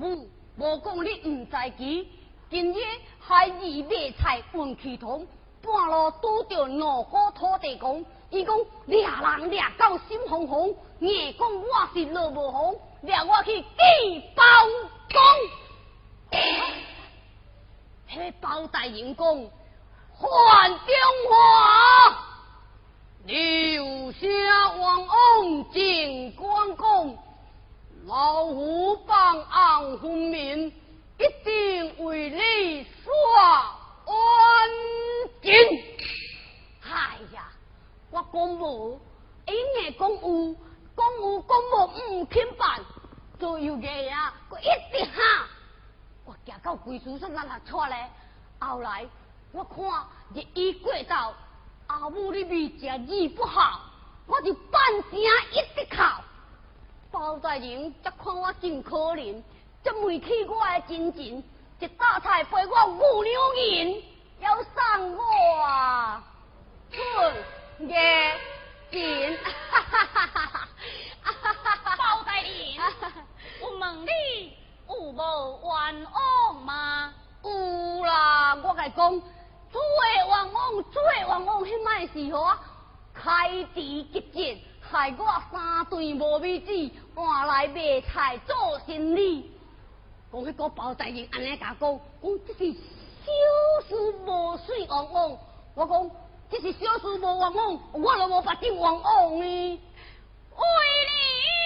无，无讲你唔在奇，今日海二卖菜运气通，半路拄到两个土地公，伊讲掠人掠到心慌慌，硬讲我是落无风，掠我去地包公。嘿，包大人公换中华，留下王安进关公。老虎帮俺分明，一定为你刷安情。哎呀，我讲无，因硬讲有，讲有讲无唔肯办，做有个呀，我一直喊。我行到鬼叔上那那出来，后来我看日伊过到阿母的面，食字不好，我就半声一直哭。包大人则看我真可怜，则问起我的真情，一大菜陪我五两银，要送我啊！哈哈！哈，包大人，我问你有无冤枉吗？有啦，我甲讲，最冤枉、最冤枉迄卖是何？开除吉进。害我三顿无米煮，换来卖菜做生意。讲迄个包大人安尼甲讲，讲这是小事无水往往。我讲这是小事无往往，我都无法子往往呢。为你。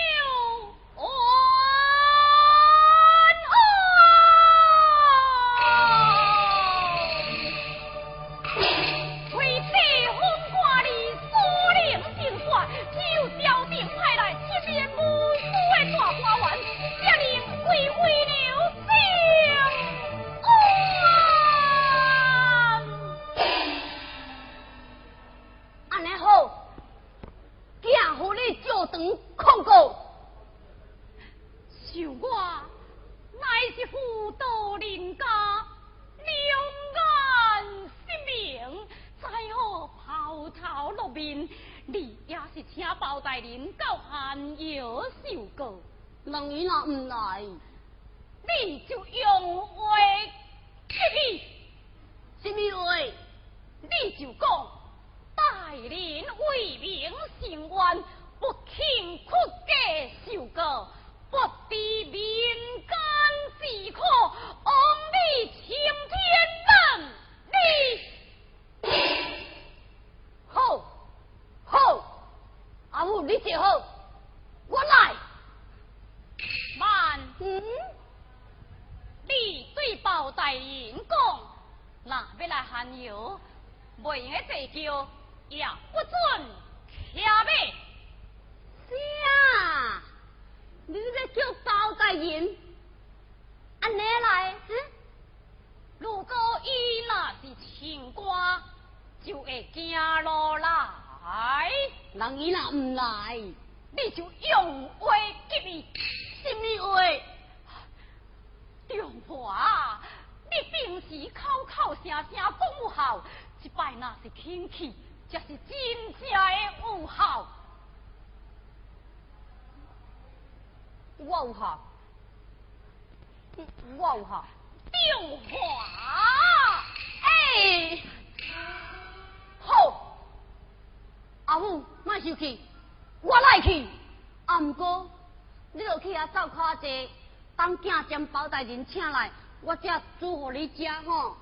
将包大人请来，我才煮互你食吼。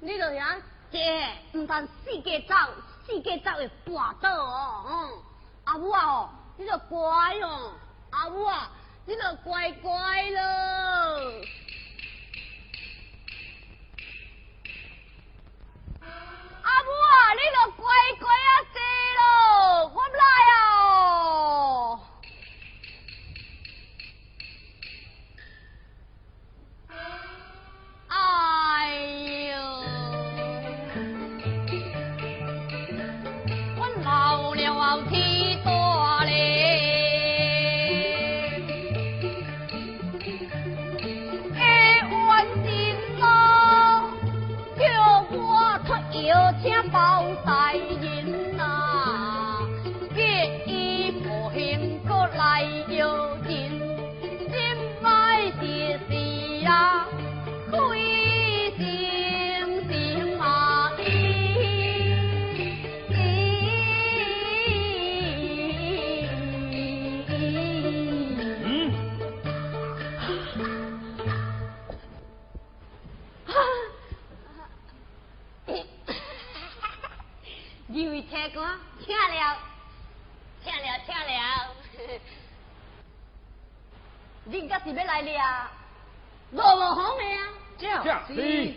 你落遐坐，毋通四界走，四界走会绊倒哦。嗯，阿母啊哦，你着乖哦，阿母啊，你着乖乖咯。阿母啊，你着乖乖啊坐咯，我来啊。恁家是要来掠罗无红的啊？正是。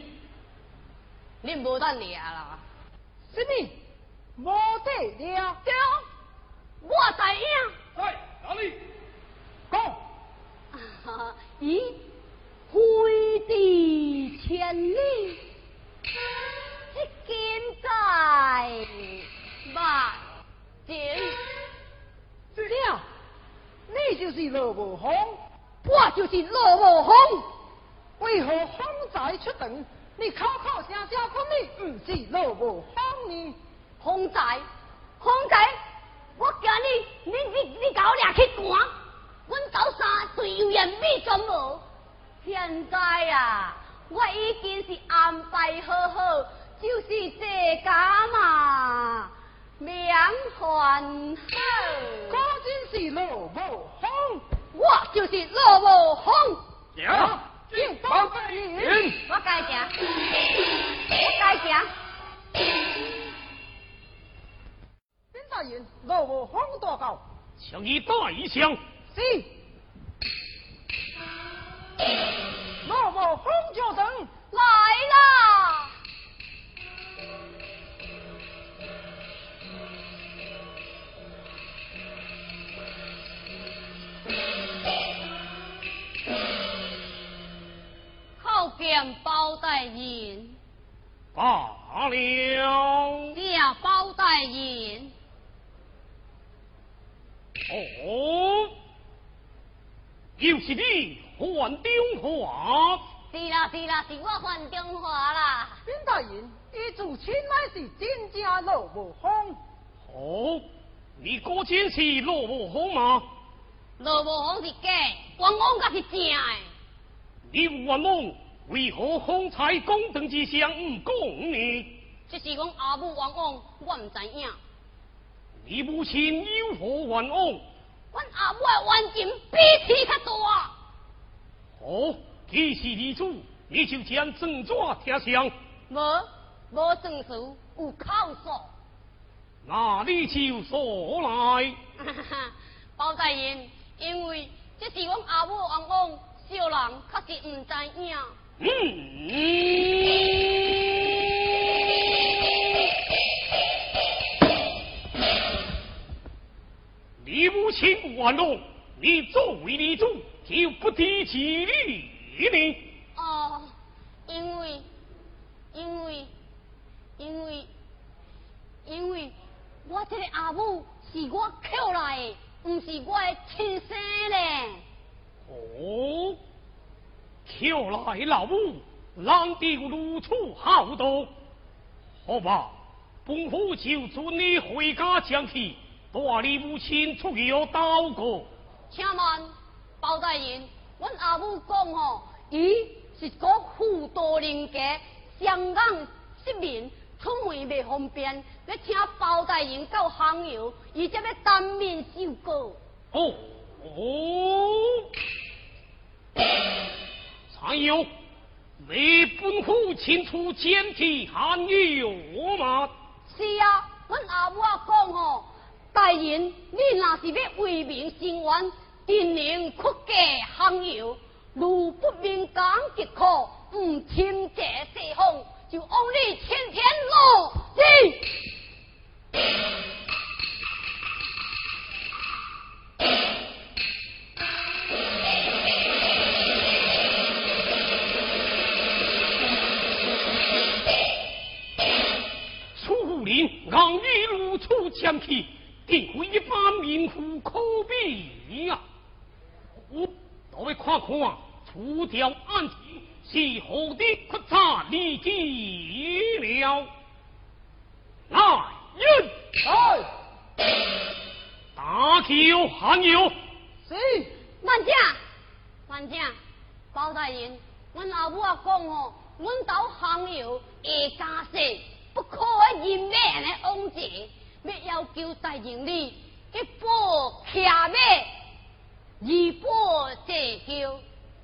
恁无得掠啦？什么？无得了，对，我知影。在哪里？讲咦，飞地千里，迄今在万前，了，你就是罗无风，我就是罗无风。为何风仔出动？你口口声声讲你唔是罗无风呢？风仔，风仔，我惊你，你你你甲我掠去关，阮斗三对油盐米全无。现在啊，我已经是安排好好，就是这家嘛，免烦恼。果真是罗无风，我就是罗无红。行。我该行，我该行。丁大人，罗无红大告，请你带一箱。是。罗无红就等。来啦！人，罢了。谢包大人。哦，又是你还电话？是啦是啦，是我还中华啦。丁大人，伊自亲乃是真正罗无风。哦，你果真是罗无风吗？罗无风是假，王王才是正的。你有冤枉，为何方才公堂之上唔讲呢？这是阮阿母冤枉，我唔知影。你母亲有何冤枉？阮阿母的冤情比天较大。哦，既是如此，你就将正纸贴上，无无证书，有口述。那你就说来。包大人，因为这是阮阿母冤枉，小人确实唔知影。你母亲冤枉，你作为女主就不提起你呢？哦，因为因为因为因为我这个阿母是我捡来的，不是我的亲生嘞。哦，求来老母，难得如此好斗。好吧，本府就准你回家讲去，带你母亲出游祷告。请问包大人，阮阿母讲吼，伊是个富多人家，香港市民，出门未方便，要请包大人到杭游，伊才要当面受告。哦哦，常有为本府请出监体杭油吗？是啊，阮阿母啊讲哦，大人你若是要为民伸冤，定能屈家杭油，如不明讲即可，唔亲这西方，就往你天天落地。让你如此讲起，定会一把名户可比呀！我都会看看，除掉案情是何的可查立即了。来人，来！大舅喊有。是。万家，万家，包大人，阮阿母啊讲哦，阮到行有下家世。不可以人安尼往前，要要求大人你一步徛马，二步坐轿，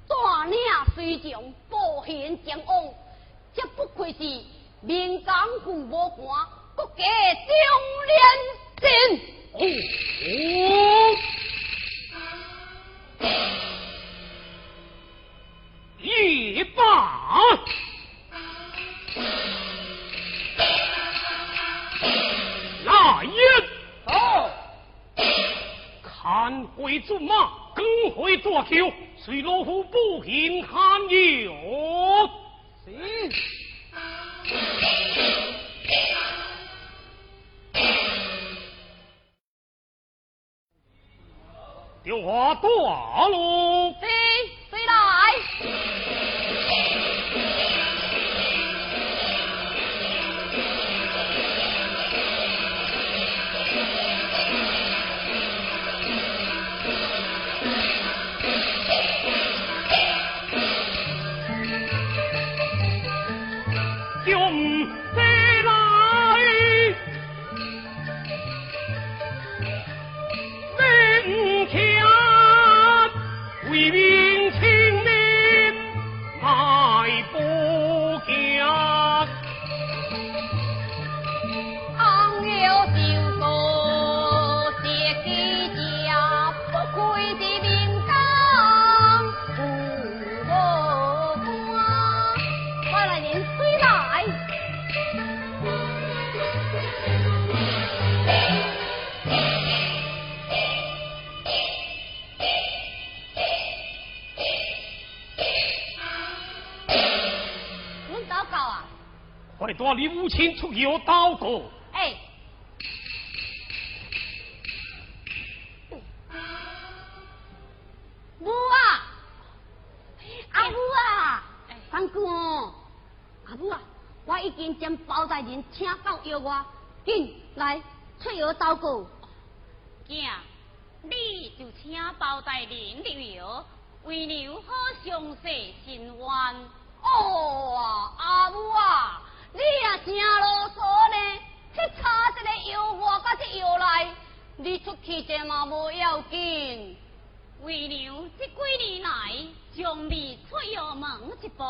大领随从步行前往，这不愧是民间父母官，国家中连哦，一把。大爷，好，看回骏马，更回抓球，随老夫不平看游。是。电话断你母亲出去祷告。哎，母啊，阿母啊，三哥，阿母啊，我已经将包大人请到药外，紧来出药祷告。囝，你就请包大人入药，为娘好详细心愿。哦啊，阿母啊。你也诚啰嗦呢，去差一个药我甲这药来，你出去这嘛无要紧。为娘这几年来，从未出药门一步，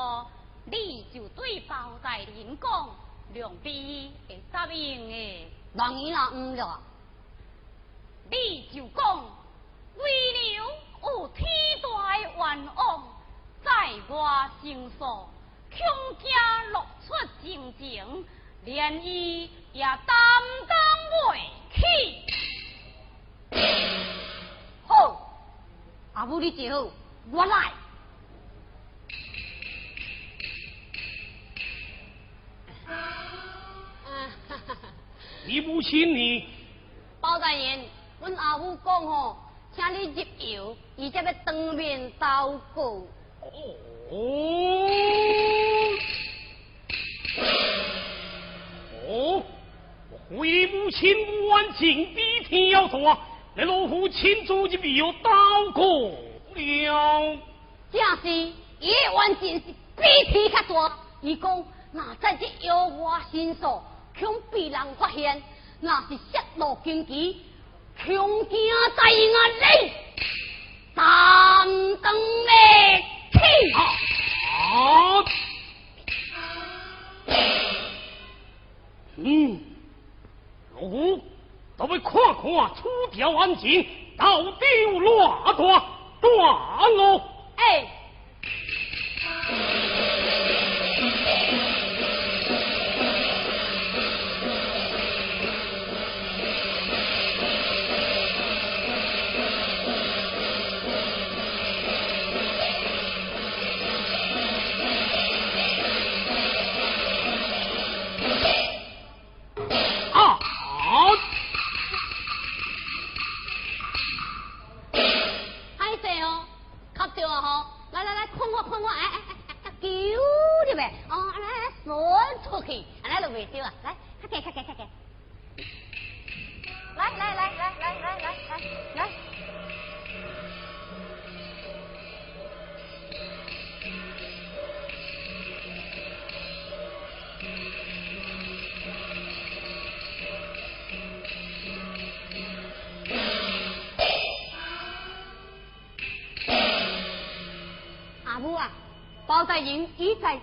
你就对包大人讲，两边会答应的。万一若唔了，你就讲，为娘有天大愿望，在我心上。穷家落出情情，连伊也担当不起。好，阿母你就好，我来。你母亲呢？包大人，阮阿母讲吼，请你入窑，伊才要当面祷告。哦，哦，回母亲万情比天要大，那老夫亲自就必有祷告了。正是，伊的冤情是比天较大。伊讲，那在这妖怪身上，恐被人发现，那是泄露惊奇，恐惊在眼里，三登的气。啊！嗯，如都要看看出掉案件到底有偌大段落。哎。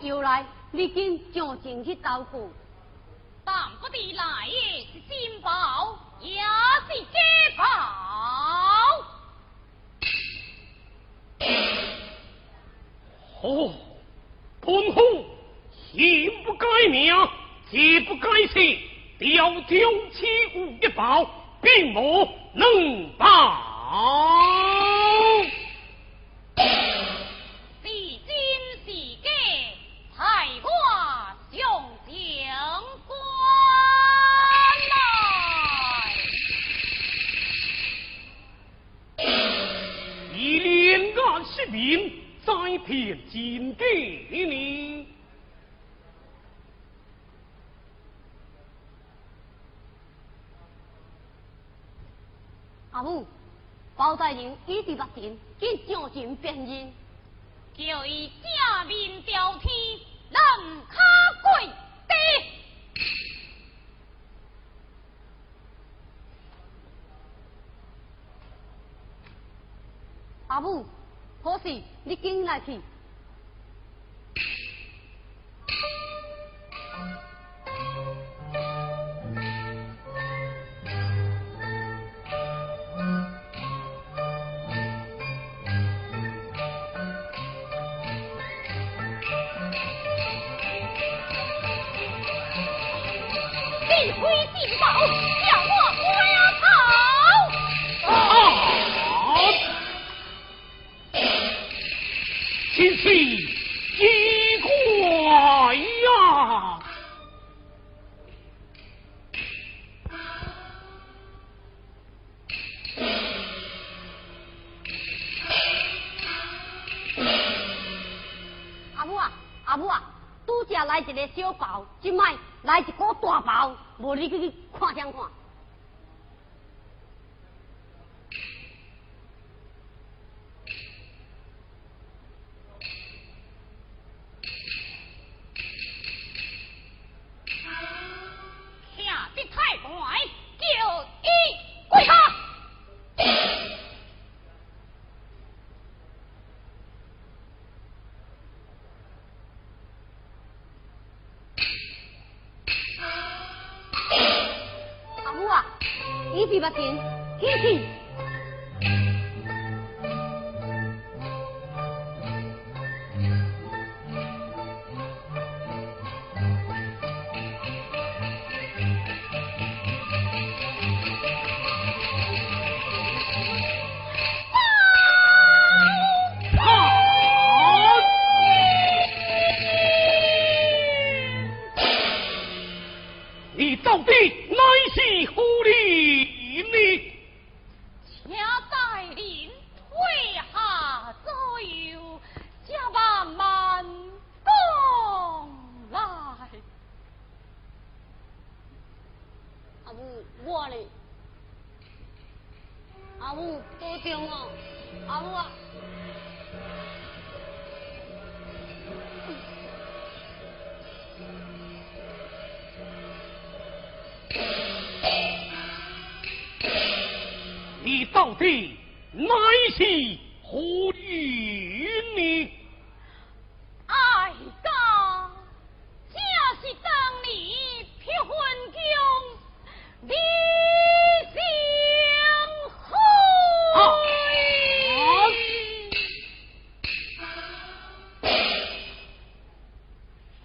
又来，你今上前去照顾，但不得来也是新宝，也是接宝。哦，本虎行不改名，节不改姓，调丢弃物一宝，并无能报。再骗金给你，阿母，包大人已经决定，今上前辨认，叫伊正面朝天，人卡跪地。阿母。可是，你紧来去。不听，听听。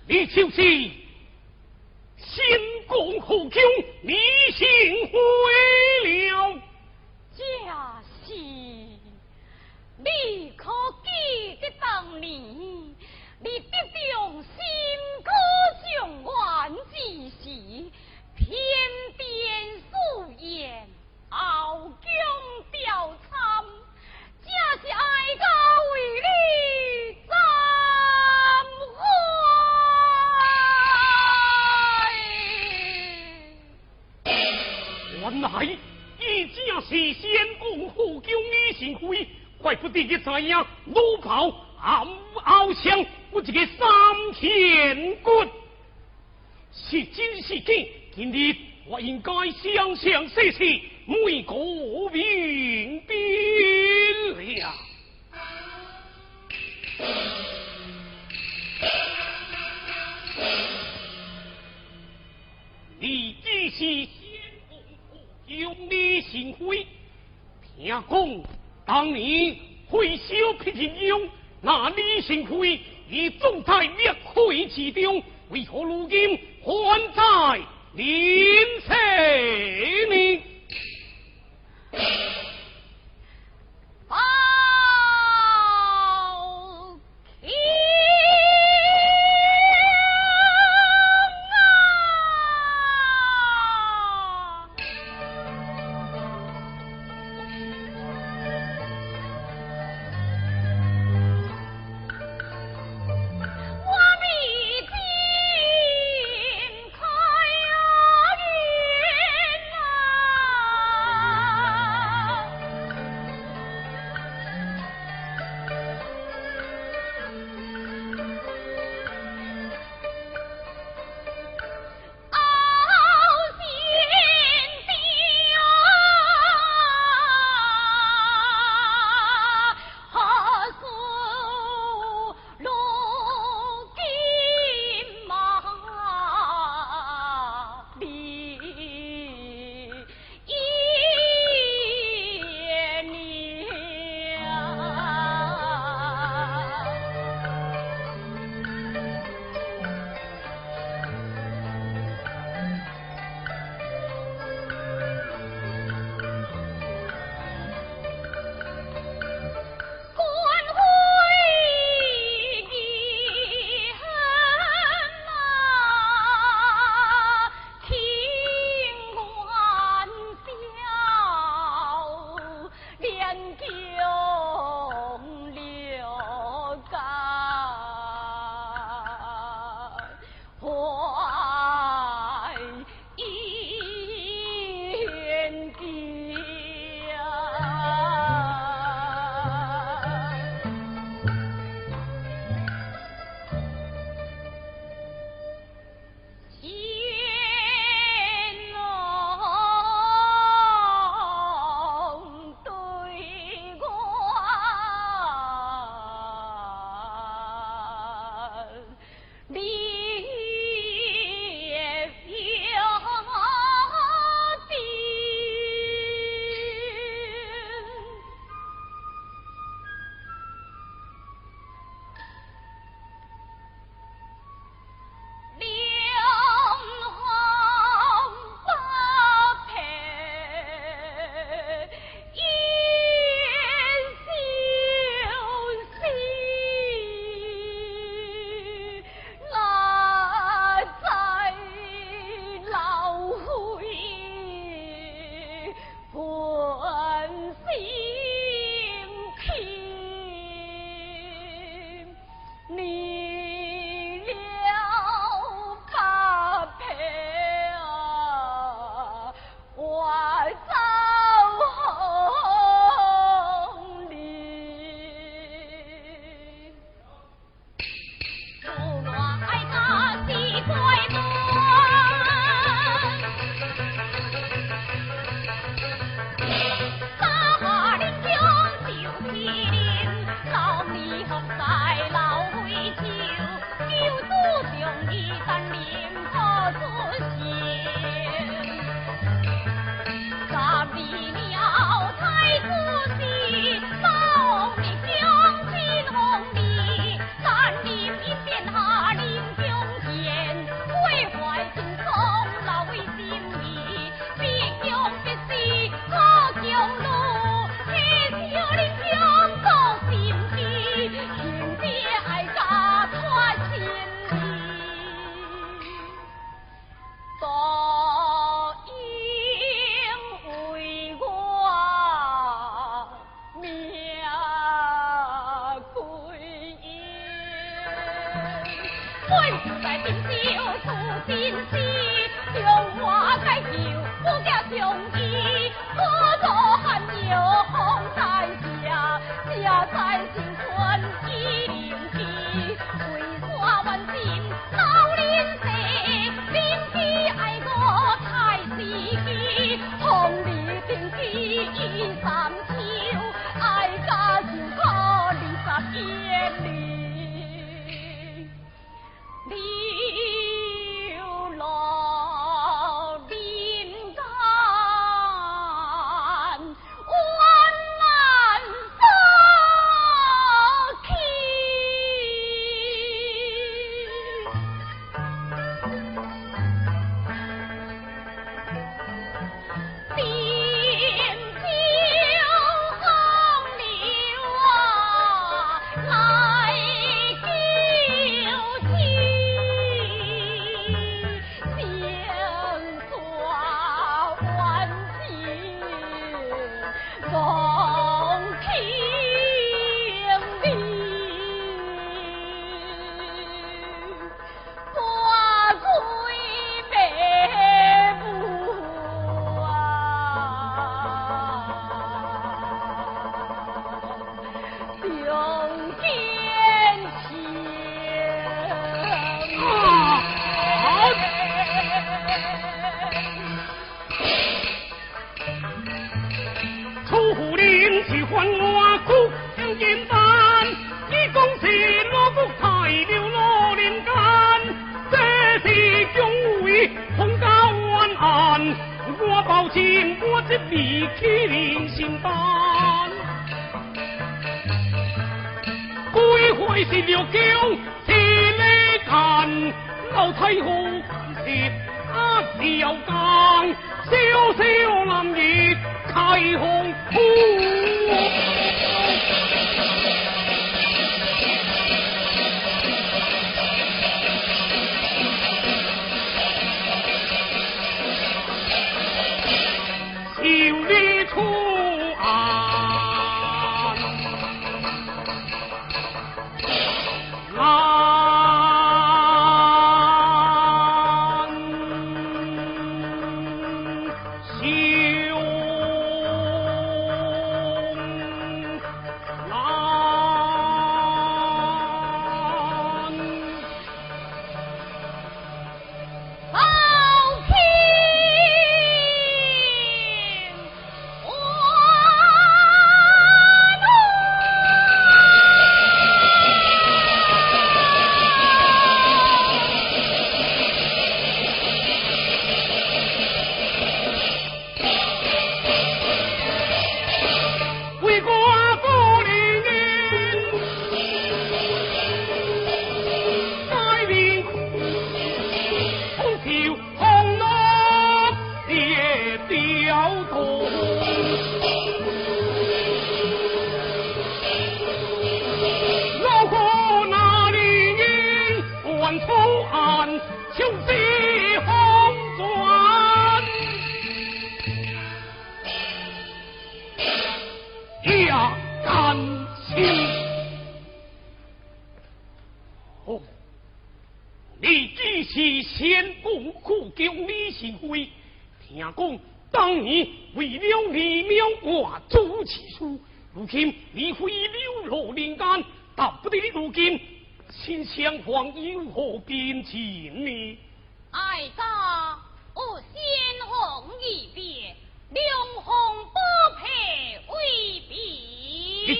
你就是先公后宫李幸辉了。假是，你可记得当年你得中新歌状元之时，偏是先公后宫李幸辉，怪不得你知影鲁炮暗翱翔，我这个三千骨是真是假？今日我应该详详细细每个明辨了。你只是。有李幸辉，听讲当年会小皮金庸，那李幸辉已总在灭火之中，为何如今还在临死呢？Oh. 本是在今朝做新诗将我改酒我叫雄鸡何哥做汉牛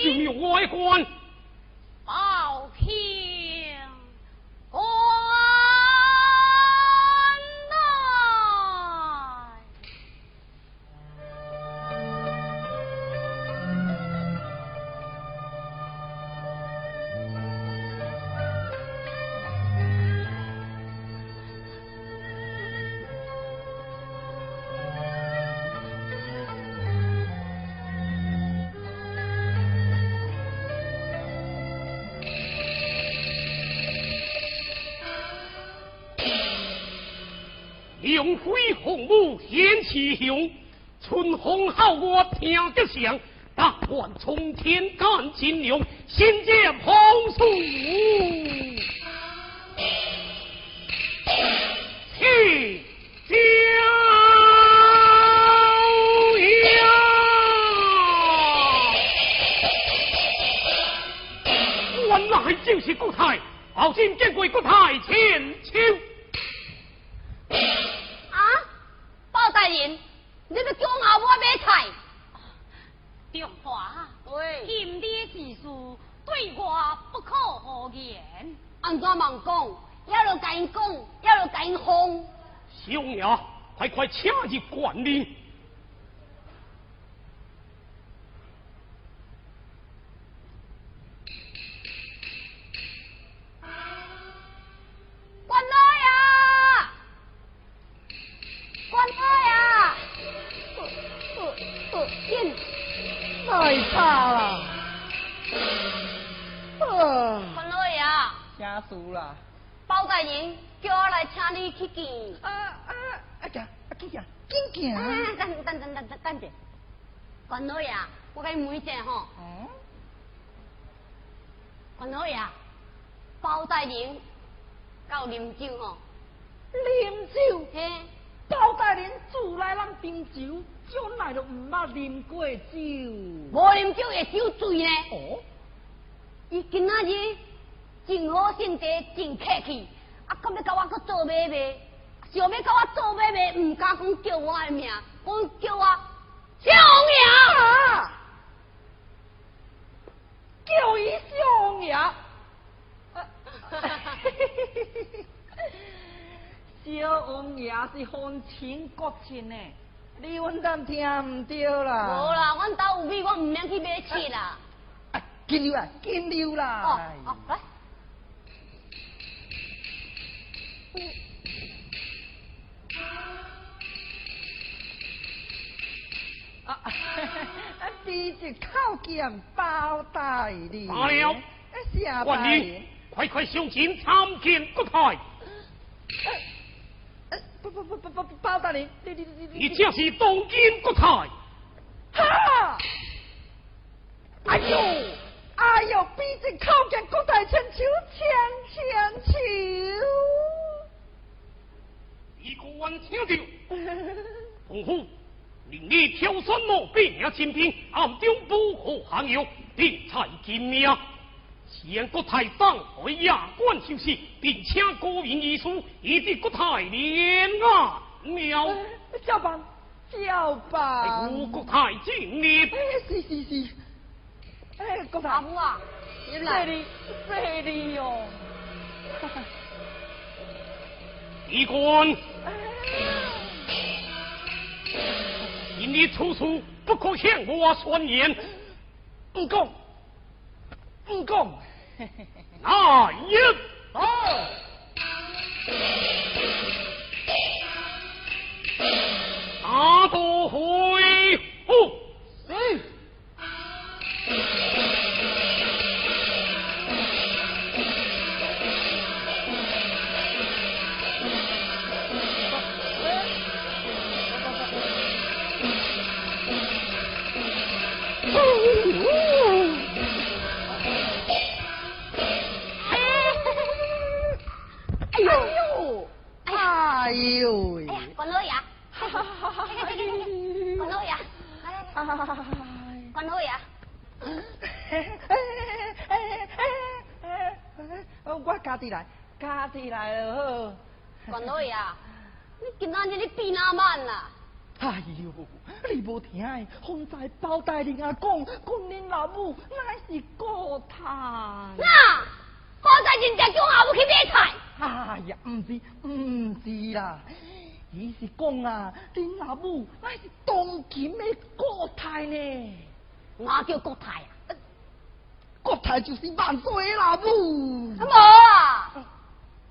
用好我听得响，大万冲天干金牛，心剑红树。讲？要就甲伊讲，要就甲伊哄。兄爷，快快请入馆里。过酒，无啉酒会酒醉呢。哦，伊今仔日真好性格，真客气，啊，敢要甲我去做买卖，想要甲我做买卖，唔敢讲叫我的名，讲叫我小名。叫小姨相爷，小王爷是风情国情呢，你稳当听唔到啦。无啦，阮兜有米，我唔免去买切啦。啊，紧溜啊，紧溜啦。哦哦，来。啊，第一口剑包大人。罢了。下官人，快快上前参见国太。不不不不不，包大人，你你你你，这是东京国太。哈！哎呦，哎呦，比这靠近国太千秋千千秋。一官请听，洪福。令你挑选莫兵也亲兵，暗中捕获行友，定采金命。前国太上回亚官休息，并请国民遗书，以致国太连啊妙。小班，小班。吴国太敬礼。是是是。哎，国太。阿母啊，你来。这里，这里哟。一官。你你处处不可向我宣言，不讲，不讲，那一好，啊，恁老母那是当今的国太呢，哪叫国太啊？国太就是万岁的老母。无啊，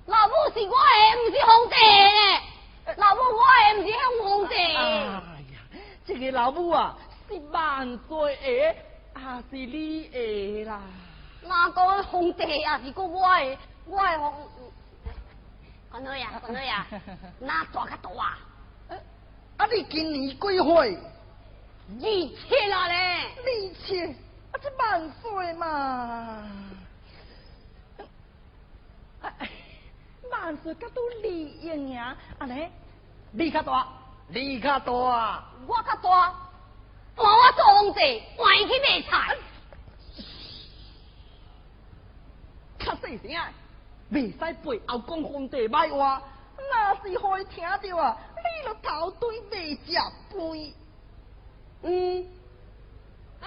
老母是我的，唔是皇帝呢。老母我的，唔是向皇帝。哎呀，这个老母啊，是万岁的，还是你的啦？哪个皇帝啊？是个我的，我的皇。关好呀，关好呀，那大个大啊？啊，你今年几岁？二七啦咧。二七，啊，这万岁嘛！万岁，甲都李英呀，啊咧，你较大，你较大，我较大，换我做皇帝，换伊去买菜。较细声。未使背后讲皇帝歹话，那是可以听到啊！你了头对未食饭。嗯，哎，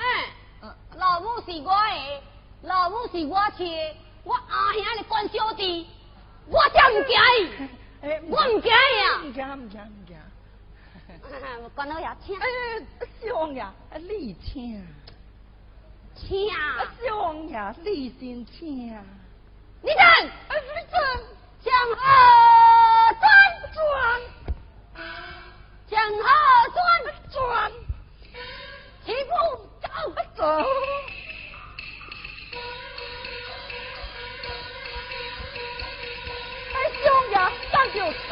老母是我的，老母是我的，我阿兄的关小弟，我才唔惊伊，我唔惊伊呀。唔惊唔惊唔惊。管老爷请。哎，小王爷，你请。请。小王爷，你先请。你等，你等，向后转转，向后转转，起步走走。哎，兄呀，上就上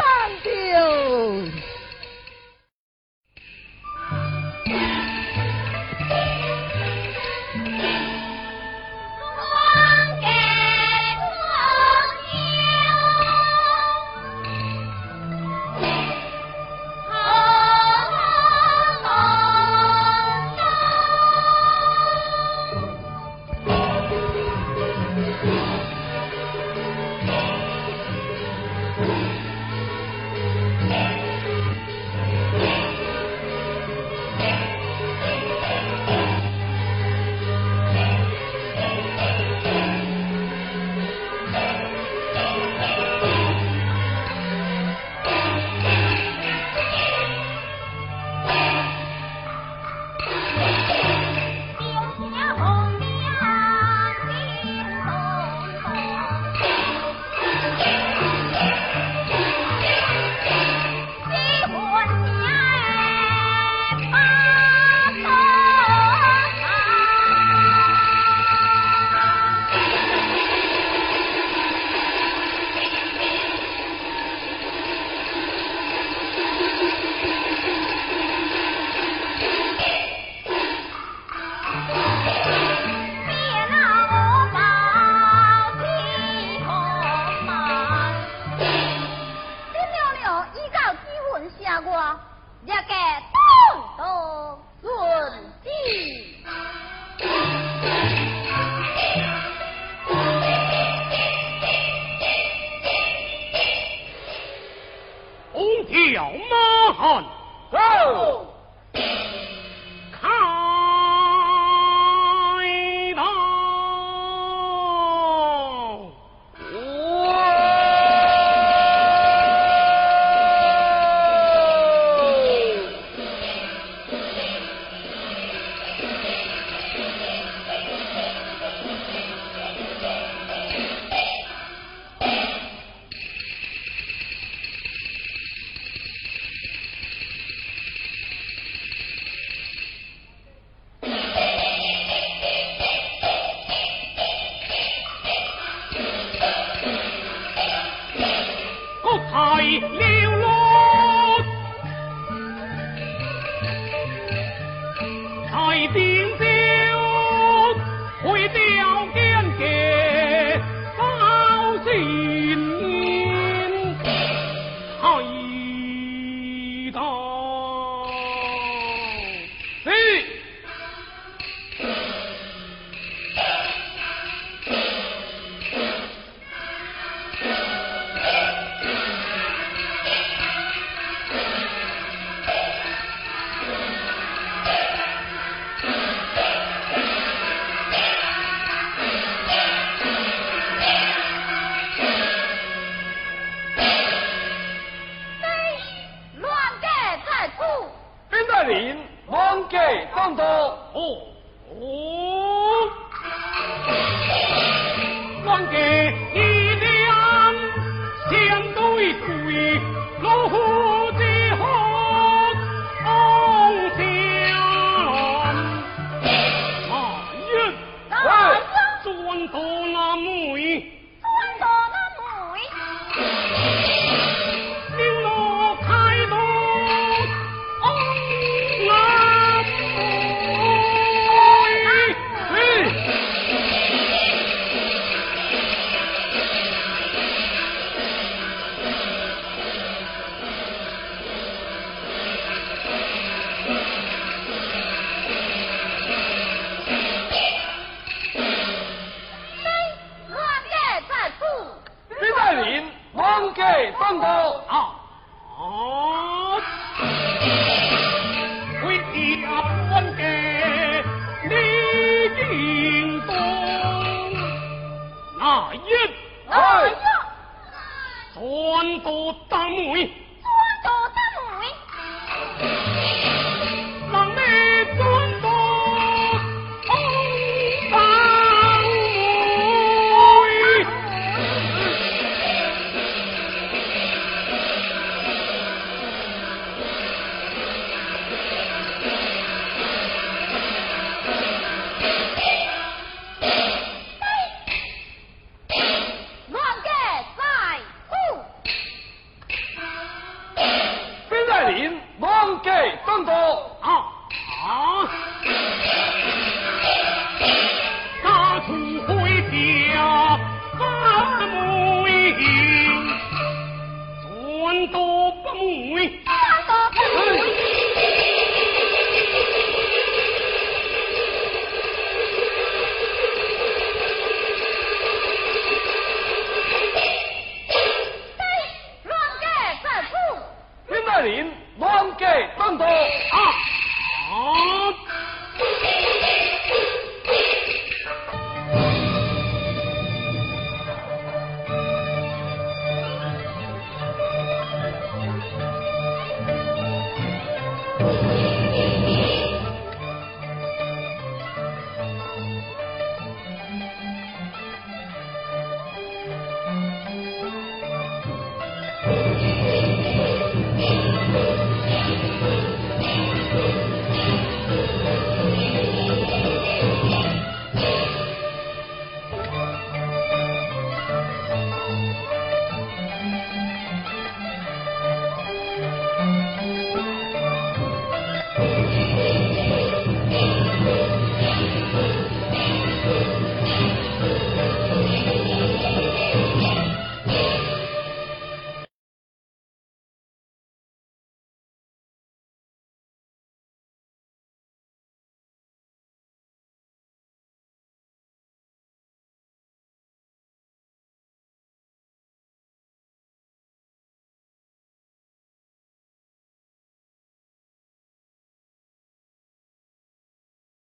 林乱给登徒！啊！